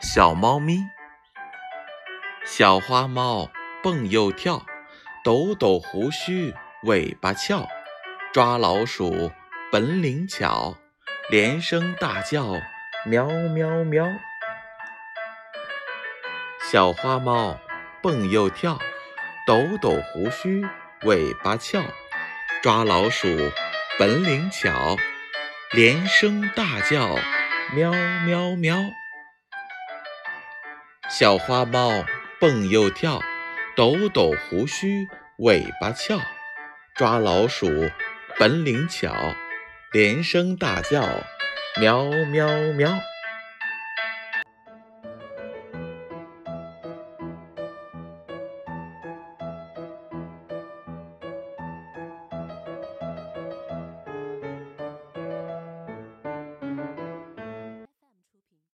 小猫咪，小花猫蹦又跳，抖抖胡须尾巴翘，抓老鼠本领巧，连声大叫喵喵喵。小花猫蹦又跳，抖抖胡须尾巴翘，抓老鼠本领巧，连声大叫喵喵喵。小花猫蹦又跳，抖抖胡须尾巴翘，抓老鼠本领巧，连声大叫喵喵喵。